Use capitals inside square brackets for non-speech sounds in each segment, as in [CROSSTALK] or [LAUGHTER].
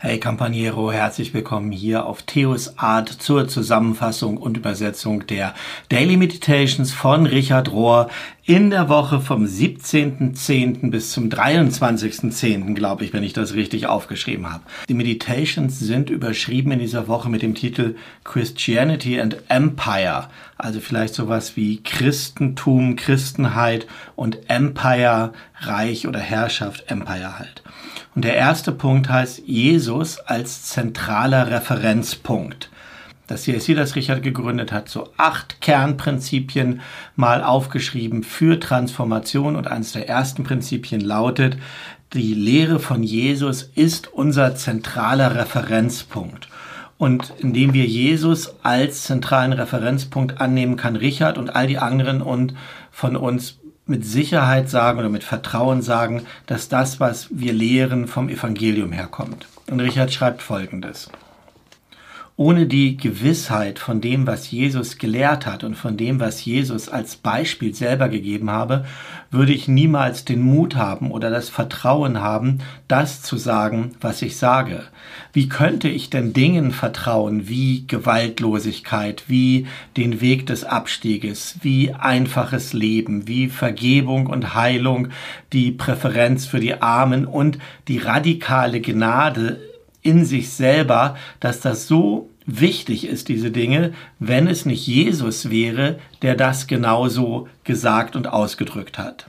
Hey Campaniero, herzlich willkommen hier auf Theos Art zur Zusammenfassung und Übersetzung der Daily Meditations von Richard Rohr in der Woche vom 17.10. bis zum 23.10., glaube ich, wenn ich das richtig aufgeschrieben habe. Die Meditations sind überschrieben in dieser Woche mit dem Titel Christianity and Empire, also vielleicht sowas wie Christentum, Christenheit und Empire, Reich oder Herrschaft, Empire halt. Und der erste Punkt heißt Jesus als zentraler Referenzpunkt. Das CSC, das Richard gegründet hat, so acht Kernprinzipien mal aufgeschrieben für Transformation. Und eines der ersten Prinzipien lautet, die Lehre von Jesus ist unser zentraler Referenzpunkt. Und indem wir Jesus als zentralen Referenzpunkt annehmen, kann Richard und all die anderen und von uns mit Sicherheit sagen oder mit Vertrauen sagen, dass das, was wir lehren, vom Evangelium herkommt. Und Richard schreibt Folgendes ohne die Gewissheit von dem, was Jesus gelehrt hat und von dem, was Jesus als Beispiel selber gegeben habe, würde ich niemals den Mut haben oder das Vertrauen haben, das zu sagen, was ich sage. Wie könnte ich denn Dingen vertrauen wie Gewaltlosigkeit, wie den Weg des Abstieges, wie einfaches Leben, wie Vergebung und Heilung, die Präferenz für die Armen und die radikale Gnade in sich selber, dass das so wichtig ist, diese Dinge, wenn es nicht Jesus wäre, der das genauso gesagt und ausgedrückt hat.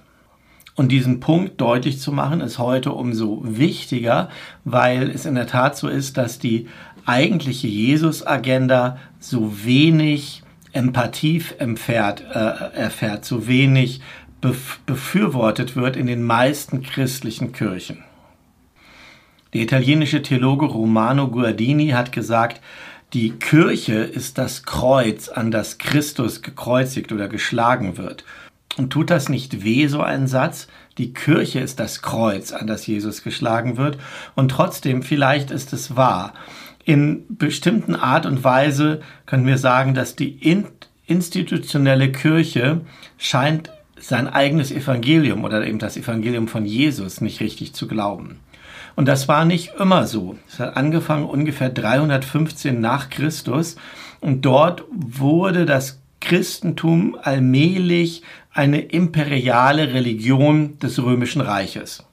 Und diesen Punkt deutlich zu machen, ist heute umso wichtiger, weil es in der Tat so ist, dass die eigentliche Jesus-Agenda so wenig Empathie erfährt, äh, erfährt so wenig befürwortet wird in den meisten christlichen Kirchen. Der italienische Theologe Romano Guardini hat gesagt, die Kirche ist das Kreuz, an das Christus gekreuzigt oder geschlagen wird. Und tut das nicht weh, so ein Satz? Die Kirche ist das Kreuz, an das Jesus geschlagen wird. Und trotzdem, vielleicht ist es wahr. In bestimmten Art und Weise können wir sagen, dass die institutionelle Kirche scheint sein eigenes Evangelium oder eben das Evangelium von Jesus nicht richtig zu glauben. Und das war nicht immer so. Es hat angefangen ungefähr 315 nach Christus und dort wurde das Christentum allmählich eine imperiale Religion des römischen Reiches.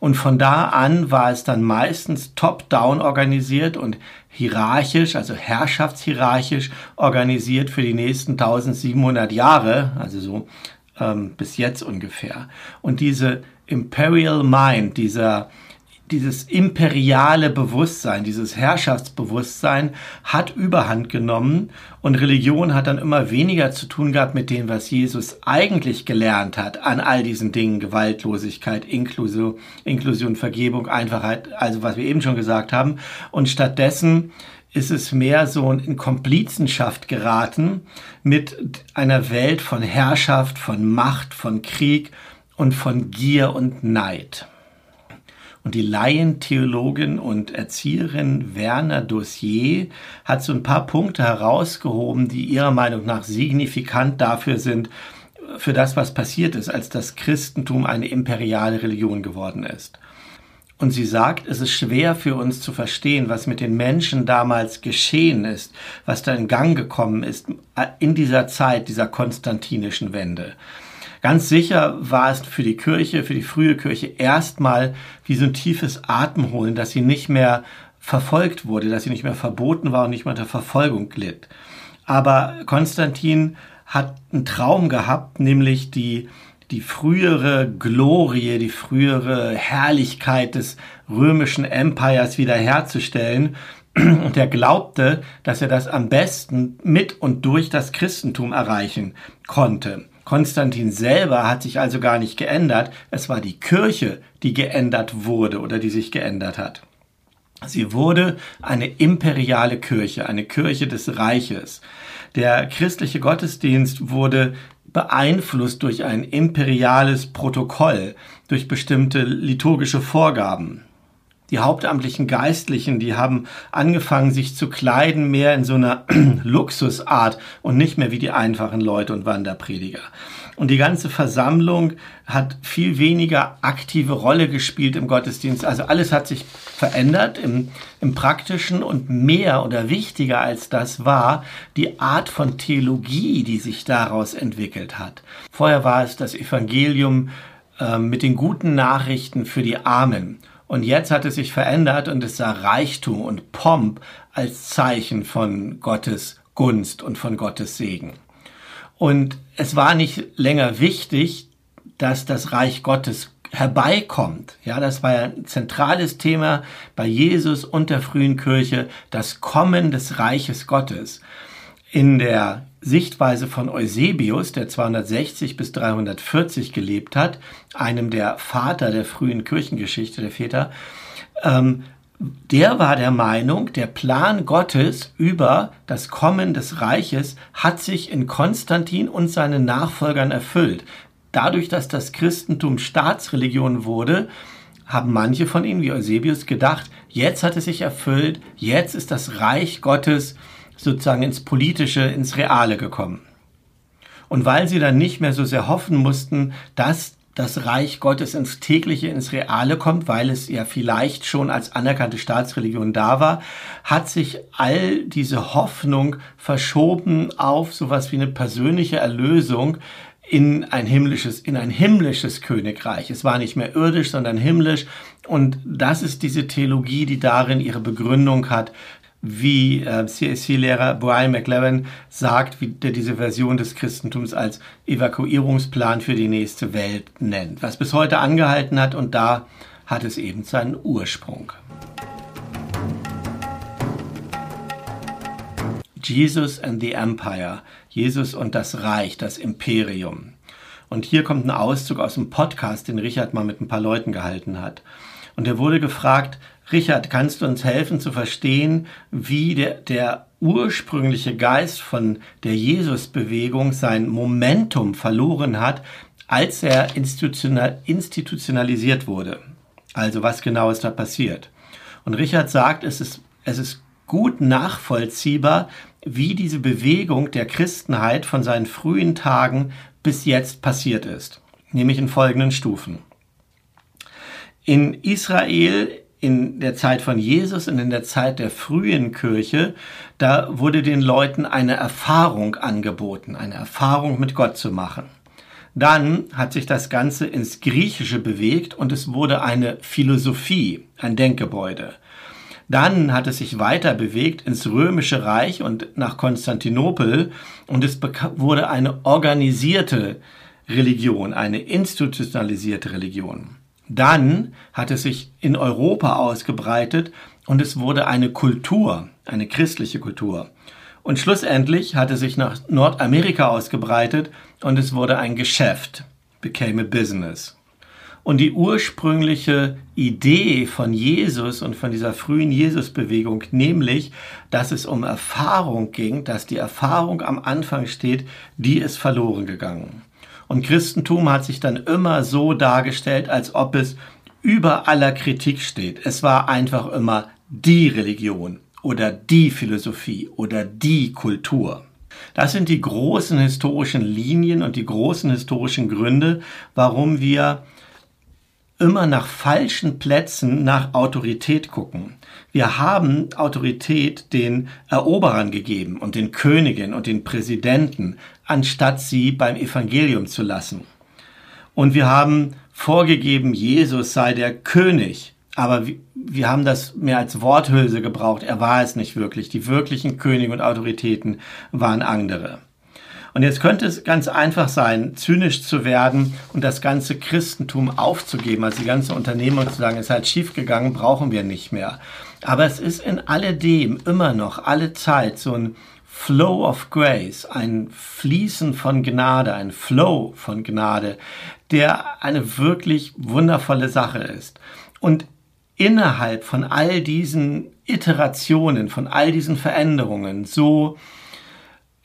Und von da an war es dann meistens top-down organisiert und hierarchisch, also herrschaftshierarchisch organisiert für die nächsten 1700 Jahre, also so ähm, bis jetzt ungefähr. Und diese Imperial Mind, dieser dieses imperiale Bewusstsein, dieses Herrschaftsbewusstsein hat überhand genommen und Religion hat dann immer weniger zu tun gehabt mit dem, was Jesus eigentlich gelernt hat an all diesen Dingen, Gewaltlosigkeit, Inklusion, Inklusion, Vergebung, Einfachheit, also was wir eben schon gesagt haben. Und stattdessen ist es mehr so in Komplizenschaft geraten mit einer Welt von Herrschaft, von Macht, von Krieg und von Gier und Neid. Und die Laientheologin und Erzieherin Werner Dossier hat so ein paar Punkte herausgehoben, die ihrer Meinung nach signifikant dafür sind, für das, was passiert ist, als das Christentum eine imperiale Religion geworden ist. Und sie sagt, es ist schwer für uns zu verstehen, was mit den Menschen damals geschehen ist, was da in Gang gekommen ist in dieser Zeit dieser konstantinischen Wende. Ganz sicher war es für die Kirche, für die frühe Kirche erstmal wie so ein tiefes Atemholen, dass sie nicht mehr verfolgt wurde, dass sie nicht mehr verboten war und nicht mehr unter Verfolgung glitt. Aber Konstantin hat einen Traum gehabt, nämlich die, die frühere Glorie, die frühere Herrlichkeit des römischen Empires wiederherzustellen. Und er glaubte, dass er das am besten mit und durch das Christentum erreichen konnte. Konstantin selber hat sich also gar nicht geändert, es war die Kirche, die geändert wurde oder die sich geändert hat. Sie wurde eine imperiale Kirche, eine Kirche des Reiches. Der christliche Gottesdienst wurde beeinflusst durch ein imperiales Protokoll, durch bestimmte liturgische Vorgaben. Die hauptamtlichen Geistlichen, die haben angefangen, sich zu kleiden mehr in so einer [CLEARS THROAT] Luxusart und nicht mehr wie die einfachen Leute und Wanderprediger. Und die ganze Versammlung hat viel weniger aktive Rolle gespielt im Gottesdienst. Also alles hat sich verändert im, im praktischen und mehr oder wichtiger als das war die Art von Theologie, die sich daraus entwickelt hat. Vorher war es das Evangelium äh, mit den guten Nachrichten für die Armen. Und jetzt hat es sich verändert und es sah Reichtum und Pomp als Zeichen von Gottes Gunst und von Gottes Segen. Und es war nicht länger wichtig, dass das Reich Gottes herbeikommt. Ja, das war ein zentrales Thema bei Jesus und der frühen Kirche, das Kommen des Reiches Gottes. In der Sichtweise von Eusebius, der 260 bis 340 gelebt hat, einem der Vater der frühen Kirchengeschichte, der Väter, ähm, der war der Meinung, der Plan Gottes über das Kommen des Reiches hat sich in Konstantin und seinen Nachfolgern erfüllt. Dadurch, dass das Christentum Staatsreligion wurde, haben manche von ihnen, wie Eusebius, gedacht, jetzt hat es sich erfüllt, jetzt ist das Reich Gottes sozusagen ins Politische, ins Reale gekommen. Und weil sie dann nicht mehr so sehr hoffen mussten, dass das Reich Gottes ins tägliche, ins Reale kommt, weil es ja vielleicht schon als anerkannte Staatsreligion da war, hat sich all diese Hoffnung verschoben auf sowas wie eine persönliche Erlösung in ein himmlisches, in ein himmlisches Königreich. Es war nicht mehr irdisch, sondern himmlisch. Und das ist diese Theologie, die darin ihre Begründung hat, wie äh, CSC-Lehrer Brian McLaren sagt, wie der diese Version des Christentums als Evakuierungsplan für die nächste Welt nennt, was bis heute angehalten hat und da hat es eben seinen Ursprung. Jesus and the Empire, Jesus und das Reich, das Imperium. Und hier kommt ein Auszug aus dem Podcast, den Richard mal mit ein paar Leuten gehalten hat. Und er wurde gefragt, Richard, kannst du uns helfen zu verstehen, wie der, der ursprüngliche Geist von der Jesusbewegung sein Momentum verloren hat, als er institutional, institutionalisiert wurde? Also was genau ist da passiert? Und Richard sagt, es ist, es ist gut nachvollziehbar, wie diese Bewegung der Christenheit von seinen frühen Tagen bis jetzt passiert ist, nämlich in folgenden Stufen. In Israel in der Zeit von Jesus und in der Zeit der frühen Kirche, da wurde den Leuten eine Erfahrung angeboten, eine Erfahrung mit Gott zu machen. Dann hat sich das Ganze ins Griechische bewegt und es wurde eine Philosophie, ein Denkgebäude. Dann hat es sich weiter bewegt ins Römische Reich und nach Konstantinopel und es wurde eine organisierte Religion, eine institutionalisierte Religion. Dann hat es sich in Europa ausgebreitet und es wurde eine Kultur, eine christliche Kultur. Und schlussendlich hat es sich nach Nordamerika ausgebreitet und es wurde ein Geschäft, became a business. Und die ursprüngliche Idee von Jesus und von dieser frühen Jesusbewegung, nämlich, dass es um Erfahrung ging, dass die Erfahrung am Anfang steht, die ist verloren gegangen. Und Christentum hat sich dann immer so dargestellt, als ob es über aller Kritik steht. Es war einfach immer die Religion oder die Philosophie oder die Kultur. Das sind die großen historischen Linien und die großen historischen Gründe, warum wir immer nach falschen Plätzen nach Autorität gucken. Wir haben Autorität den Eroberern gegeben und den Königen und den Präsidenten, anstatt sie beim Evangelium zu lassen. Und wir haben vorgegeben, Jesus sei der König. Aber wir haben das mehr als Worthülse gebraucht. Er war es nicht wirklich. Die wirklichen Könige und Autoritäten waren andere. Und jetzt könnte es ganz einfach sein, zynisch zu werden und das ganze Christentum aufzugeben, also die ganze Unternehmung zu sagen, ist halt schiefgegangen, brauchen wir nicht mehr. Aber es ist in alledem immer noch alle Zeit so ein Flow of Grace, ein Fließen von Gnade, ein Flow von Gnade, der eine wirklich wundervolle Sache ist. Und innerhalb von all diesen Iterationen, von all diesen Veränderungen, so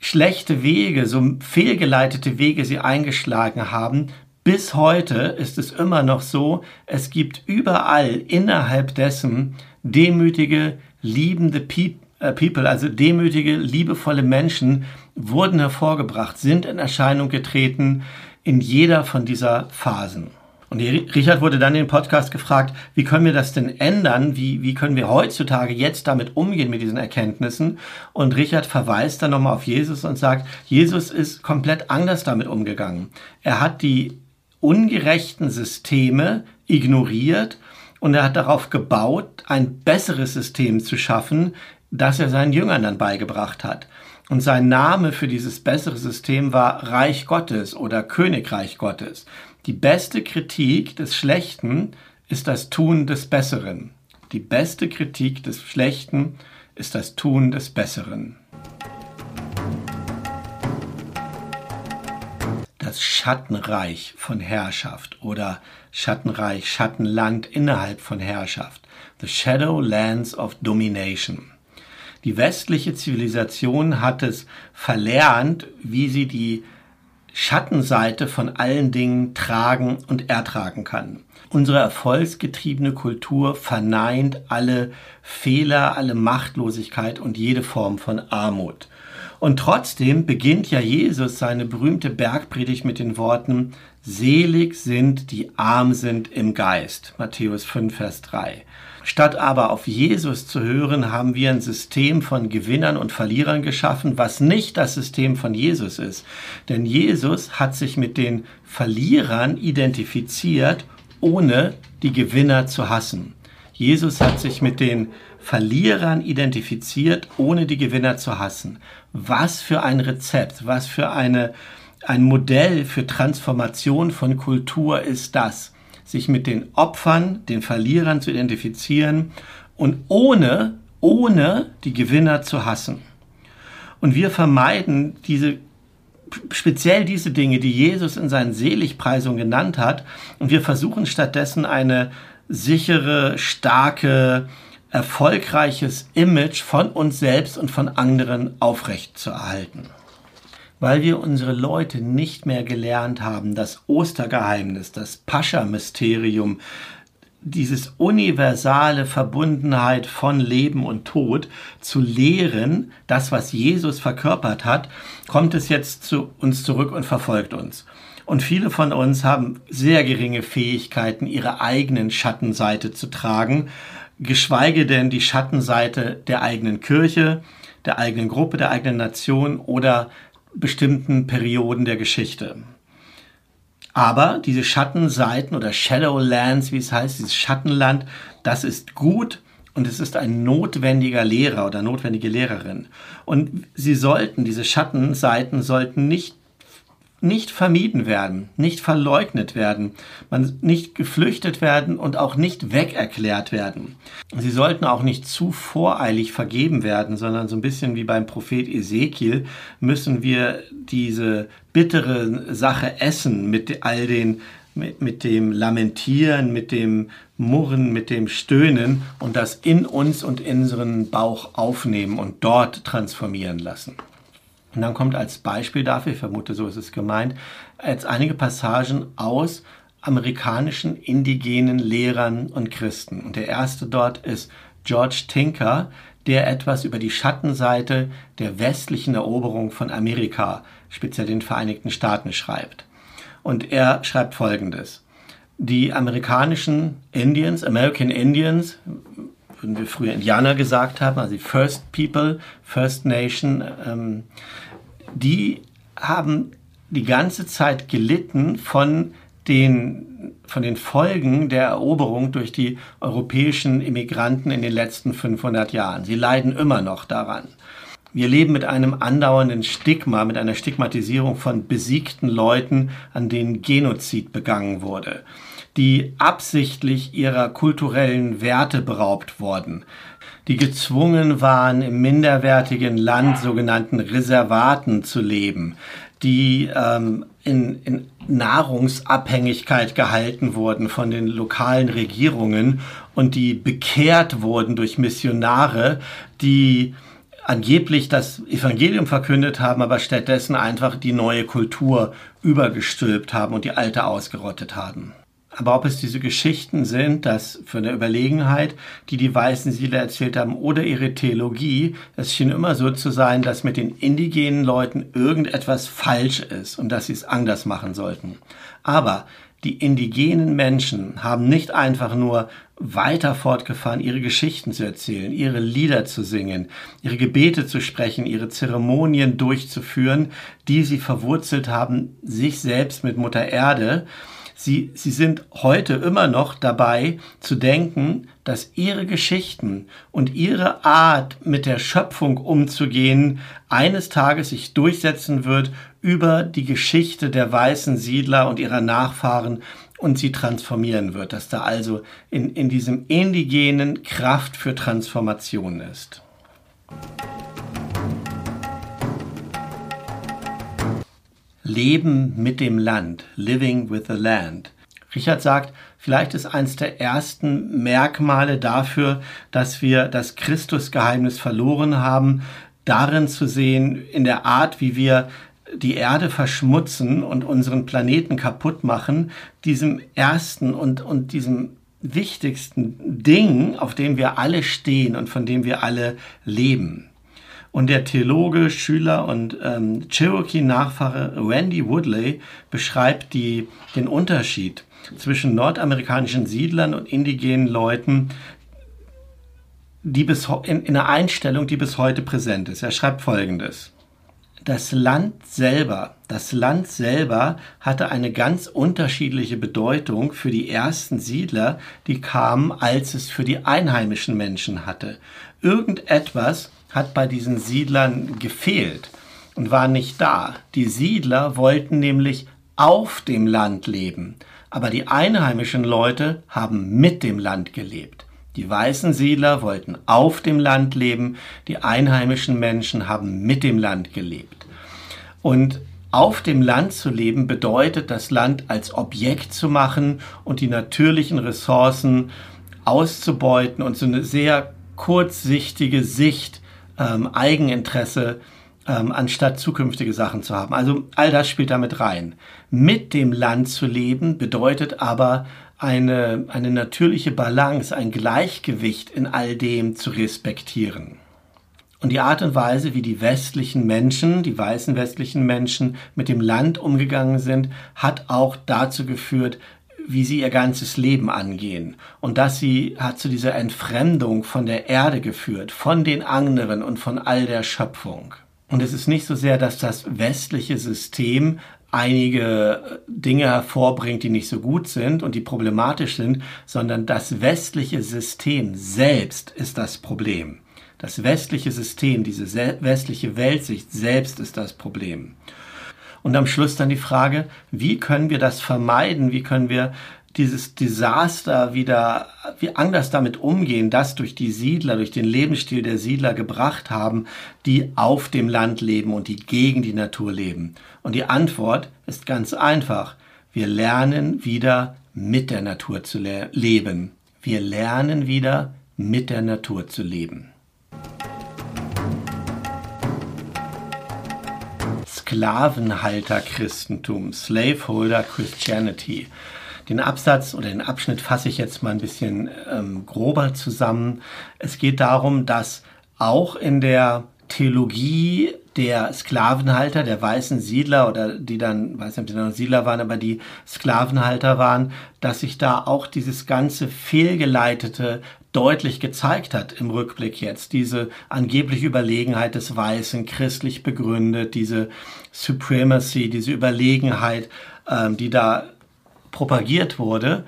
schlechte Wege, so fehlgeleitete Wege sie eingeschlagen haben, bis heute ist es immer noch so, es gibt überall innerhalb dessen demütige, liebende äh, People, also demütige, liebevolle Menschen wurden hervorgebracht, sind in Erscheinung getreten in jeder von dieser Phasen. Und Richard wurde dann in den Podcast gefragt, wie können wir das denn ändern? Wie, wie können wir heutzutage jetzt damit umgehen mit diesen Erkenntnissen? Und Richard verweist dann nochmal auf Jesus und sagt, Jesus ist komplett anders damit umgegangen. Er hat die ungerechten Systeme ignoriert und er hat darauf gebaut, ein besseres System zu schaffen, das er seinen Jüngern dann beigebracht hat. Und sein Name für dieses bessere System war Reich Gottes oder Königreich Gottes. Die beste Kritik des Schlechten ist das Tun des Besseren. Die beste Kritik des Schlechten ist das Tun des Besseren. Das Schattenreich von Herrschaft oder Schattenreich, Schattenland innerhalb von Herrschaft. The Shadow Lands of Domination. Die westliche Zivilisation hat es verlernt, wie sie die Schattenseite von allen Dingen tragen und ertragen kann. Unsere erfolgsgetriebene Kultur verneint alle Fehler, alle Machtlosigkeit und jede Form von Armut. Und trotzdem beginnt ja Jesus seine berühmte Bergpredigt mit den Worten, Selig sind, die arm sind im Geist. Matthäus 5, Vers 3. Statt aber auf Jesus zu hören, haben wir ein System von Gewinnern und Verlierern geschaffen, was nicht das System von Jesus ist. Denn Jesus hat sich mit den Verlierern identifiziert, ohne die Gewinner zu hassen. Jesus hat sich mit den Verlierern identifiziert, ohne die Gewinner zu hassen. Was für ein Rezept, was für eine, ein Modell für Transformation von Kultur ist das? Sich mit den Opfern, den Verlierern zu identifizieren und ohne, ohne die Gewinner zu hassen. Und wir vermeiden diese speziell diese Dinge, die Jesus in seinen Seligpreisungen genannt hat, und wir versuchen stattdessen eine sichere, starke, erfolgreiches Image von uns selbst und von anderen aufrechtzuerhalten weil wir unsere Leute nicht mehr gelernt haben, das Ostergeheimnis, das Pascha-Mysterium, dieses universale Verbundenheit von Leben und Tod zu lehren, das, was Jesus verkörpert hat, kommt es jetzt zu uns zurück und verfolgt uns. Und viele von uns haben sehr geringe Fähigkeiten, ihre eigenen Schattenseite zu tragen, geschweige denn die Schattenseite der eigenen Kirche, der eigenen Gruppe, der eigenen Nation oder bestimmten Perioden der Geschichte. Aber diese Schattenseiten oder Shadowlands, wie es heißt, dieses Schattenland, das ist gut und es ist ein notwendiger Lehrer oder notwendige Lehrerin. Und sie sollten, diese Schattenseiten sollten nicht nicht vermieden werden, nicht verleugnet werden, man nicht geflüchtet werden und auch nicht wegerklärt werden. Sie sollten auch nicht zu voreilig vergeben werden, sondern so ein bisschen wie beim Prophet Ezekiel müssen wir diese bittere Sache essen mit all den mit, mit dem Lamentieren, mit dem Murren, mit dem Stöhnen und das in uns und in unseren Bauch aufnehmen und dort transformieren lassen. Und dann kommt als Beispiel dafür, ich vermute, so ist es gemeint, als einige Passagen aus amerikanischen indigenen Lehrern und Christen. Und der erste dort ist George Tinker, der etwas über die Schattenseite der westlichen Eroberung von Amerika, speziell den Vereinigten Staaten, schreibt. Und er schreibt Folgendes. Die amerikanischen Indians, American Indians, würden wir früher Indianer gesagt haben, also die First People, First Nation, ähm, die haben die ganze Zeit gelitten von den, von den Folgen der Eroberung durch die europäischen Immigranten in den letzten 500 Jahren. Sie leiden immer noch daran. Wir leben mit einem andauernden Stigma, mit einer Stigmatisierung von besiegten Leuten, an denen Genozid begangen wurde die absichtlich ihrer kulturellen Werte beraubt wurden, die gezwungen waren, im minderwertigen Land sogenannten Reservaten zu leben, die ähm, in, in Nahrungsabhängigkeit gehalten wurden von den lokalen Regierungen und die bekehrt wurden durch Missionare, die angeblich das Evangelium verkündet haben, aber stattdessen einfach die neue Kultur übergestülpt haben und die alte ausgerottet haben. Aber ob es diese Geschichten sind, dass für eine Überlegenheit, die die weißen Siedler erzählt haben, oder ihre Theologie, es schien immer so zu sein, dass mit den indigenen Leuten irgendetwas falsch ist und dass sie es anders machen sollten. Aber die indigenen Menschen haben nicht einfach nur weiter fortgefahren, ihre Geschichten zu erzählen, ihre Lieder zu singen, ihre Gebete zu sprechen, ihre Zeremonien durchzuführen, die sie verwurzelt haben, sich selbst mit Mutter Erde. Sie, sie sind heute immer noch dabei zu denken, dass ihre Geschichten und ihre Art mit der Schöpfung umzugehen eines Tages sich durchsetzen wird über die Geschichte der weißen Siedler und ihrer Nachfahren und sie transformieren wird, dass da also in, in diesem indigenen Kraft für Transformation ist. Leben mit dem Land, living with the land. Richard sagt, vielleicht ist eines der ersten Merkmale dafür, dass wir das Christusgeheimnis verloren haben, darin zu sehen, in der Art, wie wir die Erde verschmutzen und unseren Planeten kaputt machen, diesem ersten und, und diesem wichtigsten Ding, auf dem wir alle stehen und von dem wir alle leben. Und der Theologe, Schüler und ähm, Cherokee-Nachfahre Randy Woodley beschreibt die, den Unterschied zwischen nordamerikanischen Siedlern und indigenen Leuten, die bis in, in einer Einstellung, die bis heute präsent ist. Er schreibt Folgendes das Land selber, das Land selber hatte eine ganz unterschiedliche Bedeutung für die ersten Siedler, die kamen, als es für die einheimischen Menschen hatte. Irgendetwas hat bei diesen Siedlern gefehlt und war nicht da. Die Siedler wollten nämlich auf dem Land leben, aber die einheimischen Leute haben mit dem Land gelebt. Die weißen Siedler wollten auf dem Land leben, die einheimischen Menschen haben mit dem Land gelebt. Und auf dem Land zu leben bedeutet, das Land als Objekt zu machen und die natürlichen Ressourcen auszubeuten und so eine sehr kurzsichtige Sicht, ähm, Eigeninteresse, ähm, anstatt zukünftige Sachen zu haben. Also all das spielt damit rein. Mit dem Land zu leben bedeutet aber eine, eine natürliche Balance, ein Gleichgewicht in all dem zu respektieren. Und die Art und Weise, wie die westlichen Menschen, die weißen westlichen Menschen mit dem Land umgegangen sind, hat auch dazu geführt, wie sie ihr ganzes Leben angehen. Und das sie hat zu dieser Entfremdung von der Erde geführt, von den anderen und von all der Schöpfung. Und es ist nicht so sehr, dass das westliche System einige Dinge hervorbringt, die nicht so gut sind und die problematisch sind, sondern das westliche System selbst ist das Problem. Das westliche System, diese westliche Weltsicht selbst ist das Problem. Und am Schluss dann die Frage, wie können wir das vermeiden? Wie können wir dieses Desaster wieder, wie anders damit umgehen, das durch die Siedler, durch den Lebensstil der Siedler gebracht haben, die auf dem Land leben und die gegen die Natur leben. Und die Antwort ist ganz einfach. Wir lernen wieder mit der Natur zu le leben. Wir lernen wieder mit der Natur zu leben. Sklavenhalter-Christentum, Slaveholder Christianity. Den Absatz oder den Abschnitt fasse ich jetzt mal ein bisschen ähm, grober zusammen. Es geht darum, dass auch in der Theologie der Sklavenhalter, der weißen Siedler oder die dann, weiß nicht, ob die dann Siedler waren, aber die Sklavenhalter waren, dass sich da auch dieses ganze fehlgeleitete deutlich gezeigt hat im Rückblick jetzt. Diese angebliche Überlegenheit des Weißen, christlich begründet, diese Supremacy, diese Überlegenheit, ähm, die da propagiert wurde.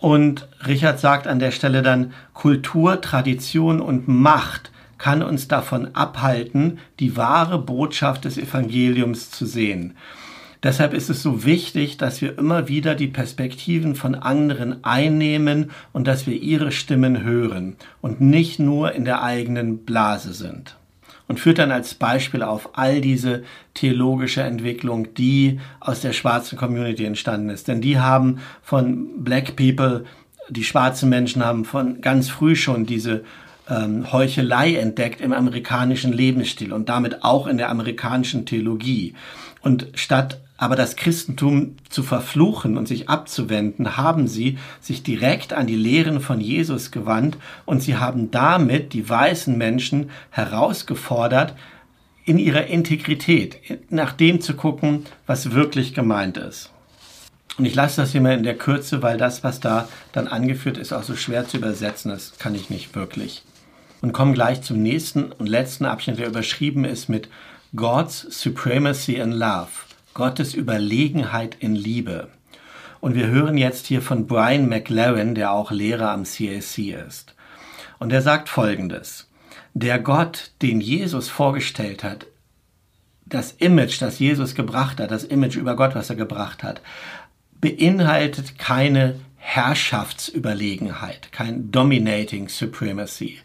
Und Richard sagt an der Stelle dann, Kultur, Tradition und Macht kann uns davon abhalten, die wahre Botschaft des Evangeliums zu sehen. Deshalb ist es so wichtig, dass wir immer wieder die Perspektiven von anderen einnehmen und dass wir ihre Stimmen hören und nicht nur in der eigenen Blase sind und führt dann als Beispiel auf all diese theologische Entwicklung, die aus der schwarzen Community entstanden ist. Denn die haben von Black People, die schwarzen Menschen haben von ganz früh schon diese ähm, Heuchelei entdeckt im amerikanischen Lebensstil und damit auch in der amerikanischen Theologie. Und statt aber das Christentum zu verfluchen und sich abzuwenden, haben sie sich direkt an die Lehren von Jesus gewandt und sie haben damit die weißen Menschen herausgefordert, in ihrer Integrität, nach dem zu gucken, was wirklich gemeint ist. Und ich lasse das hier mal in der Kürze, weil das, was da dann angeführt ist, auch so schwer zu übersetzen ist, kann ich nicht wirklich. Und komme gleich zum nächsten und letzten Abschnitt, der überschrieben ist mit God's Supremacy in Love. Gottes Überlegenheit in Liebe. Und wir hören jetzt hier von Brian McLaren, der auch Lehrer am CAC ist. Und er sagt Folgendes. Der Gott, den Jesus vorgestellt hat, das Image, das Jesus gebracht hat, das Image über Gott, was er gebracht hat, beinhaltet keine Herrschaftsüberlegenheit, kein Dominating Supremacy.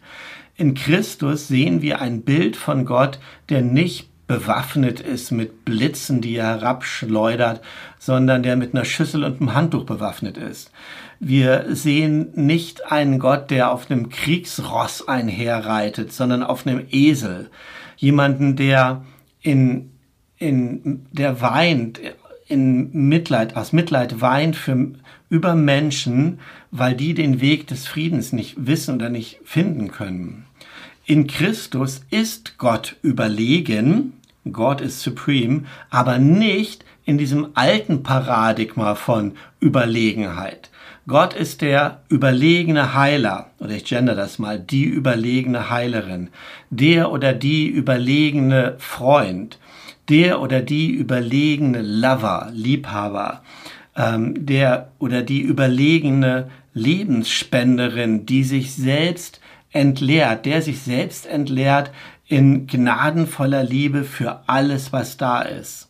In Christus sehen wir ein Bild von Gott, der nicht bewaffnet ist mit Blitzen, die er herabschleudert, sondern der mit einer Schüssel und einem Handtuch bewaffnet ist. Wir sehen nicht einen Gott, der auf einem Kriegsross einherreitet, sondern auf einem Esel. Jemanden, der in, in, der weint, in Mitleid, aus Mitleid weint für, über Menschen, weil die den Weg des Friedens nicht wissen oder nicht finden können. In Christus ist Gott überlegen, God is supreme, aber nicht in diesem alten Paradigma von Überlegenheit. Gott ist der überlegene Heiler, oder ich gender das mal, die überlegene Heilerin, der oder die überlegene Freund, der oder die überlegene Lover, Liebhaber, ähm, der oder die überlegene Lebensspenderin, die sich selbst entleert, der sich selbst entleert in gnadenvoller Liebe für alles, was da ist.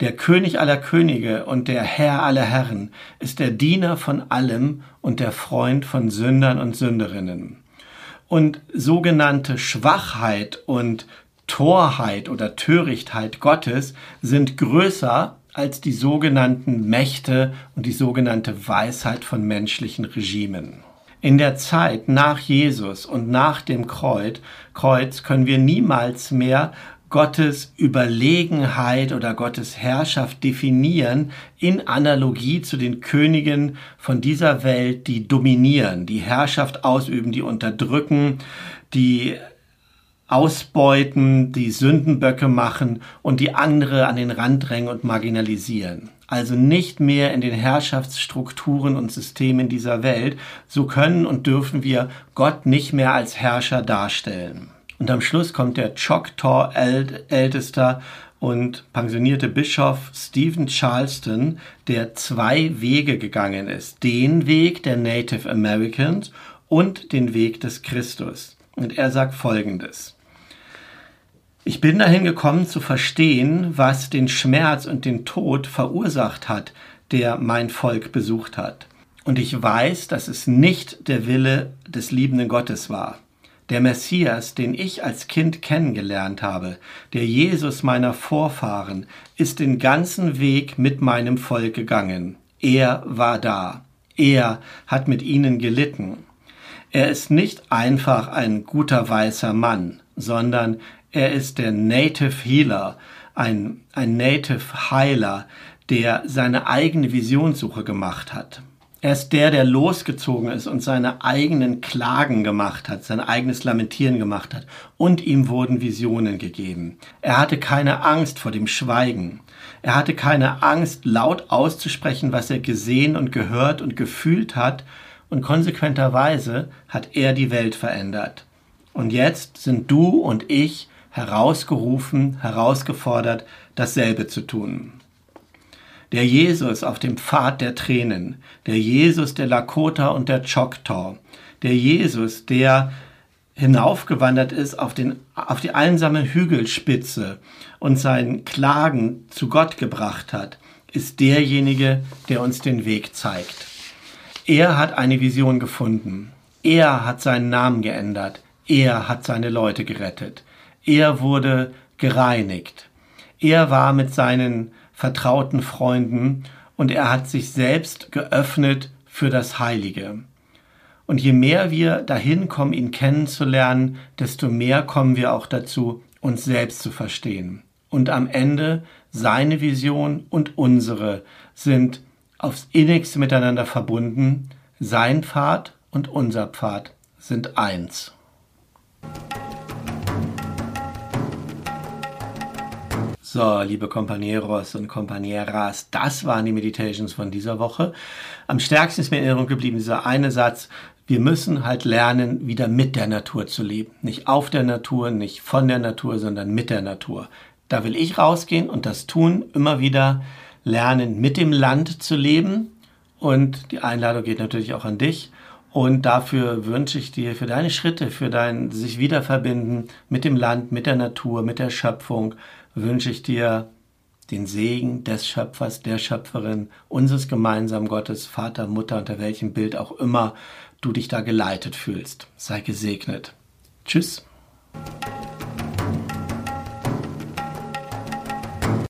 Der König aller Könige und der Herr aller Herren ist der Diener von allem und der Freund von Sündern und Sünderinnen. Und sogenannte Schwachheit und Torheit oder Törichtheit Gottes sind größer als die sogenannten Mächte und die sogenannte Weisheit von menschlichen Regimen. In der Zeit nach Jesus und nach dem Kreuz, können wir niemals mehr Gottes Überlegenheit oder Gottes Herrschaft definieren in Analogie zu den Königen von dieser Welt, die dominieren, die Herrschaft ausüben, die unterdrücken, die ausbeuten, die Sündenböcke machen und die andere an den Rand drängen und marginalisieren. Also nicht mehr in den Herrschaftsstrukturen und Systemen dieser Welt. So können und dürfen wir Gott nicht mehr als Herrscher darstellen. Und am Schluss kommt der Choctaw-Ältester und pensionierte Bischof Stephen Charleston, der zwei Wege gegangen ist. Den Weg der Native Americans und den Weg des Christus. Und er sagt Folgendes. Ich bin dahin gekommen zu verstehen, was den Schmerz und den Tod verursacht hat, der mein Volk besucht hat. Und ich weiß, dass es nicht der Wille des liebenden Gottes war. Der Messias, den ich als Kind kennengelernt habe, der Jesus meiner Vorfahren, ist den ganzen Weg mit meinem Volk gegangen. Er war da. Er hat mit ihnen gelitten. Er ist nicht einfach ein guter weißer Mann, sondern er ist der Native Healer, ein, ein Native Heiler, der seine eigene Visionssuche gemacht hat. Er ist der, der losgezogen ist und seine eigenen Klagen gemacht hat, sein eigenes Lamentieren gemacht hat. Und ihm wurden Visionen gegeben. Er hatte keine Angst vor dem Schweigen. Er hatte keine Angst, laut auszusprechen, was er gesehen und gehört und gefühlt hat. Und konsequenterweise hat er die Welt verändert. Und jetzt sind du und ich herausgerufen, herausgefordert, dasselbe zu tun. Der Jesus auf dem Pfad der Tränen, der Jesus der Lakota und der Choctaw, der Jesus, der hinaufgewandert ist auf, den, auf die einsame Hügelspitze und sein Klagen zu Gott gebracht hat, ist derjenige, der uns den Weg zeigt. Er hat eine Vision gefunden. Er hat seinen Namen geändert. Er hat seine Leute gerettet. Er wurde gereinigt. Er war mit seinen vertrauten Freunden und er hat sich selbst geöffnet für das Heilige. Und je mehr wir dahin kommen, ihn kennenzulernen, desto mehr kommen wir auch dazu, uns selbst zu verstehen. Und am Ende seine Vision und unsere sind aufs innigste miteinander verbunden. Sein Pfad und unser Pfad sind eins. So, liebe Companeros und Companeras, das waren die Meditations von dieser Woche. Am stärksten ist mir in Erinnerung geblieben dieser eine Satz, wir müssen halt lernen, wieder mit der Natur zu leben. Nicht auf der Natur, nicht von der Natur, sondern mit der Natur. Da will ich rausgehen und das tun, immer wieder lernen, mit dem Land zu leben. Und die Einladung geht natürlich auch an dich. Und dafür wünsche ich dir für deine Schritte, für dein sich wiederverbinden mit dem Land, mit der Natur, mit der Schöpfung, wünsche ich dir den Segen des Schöpfers, der Schöpferin, unseres gemeinsamen Gottes, Vater, Mutter, unter welchem Bild auch immer du dich da geleitet fühlst. Sei gesegnet. Tschüss.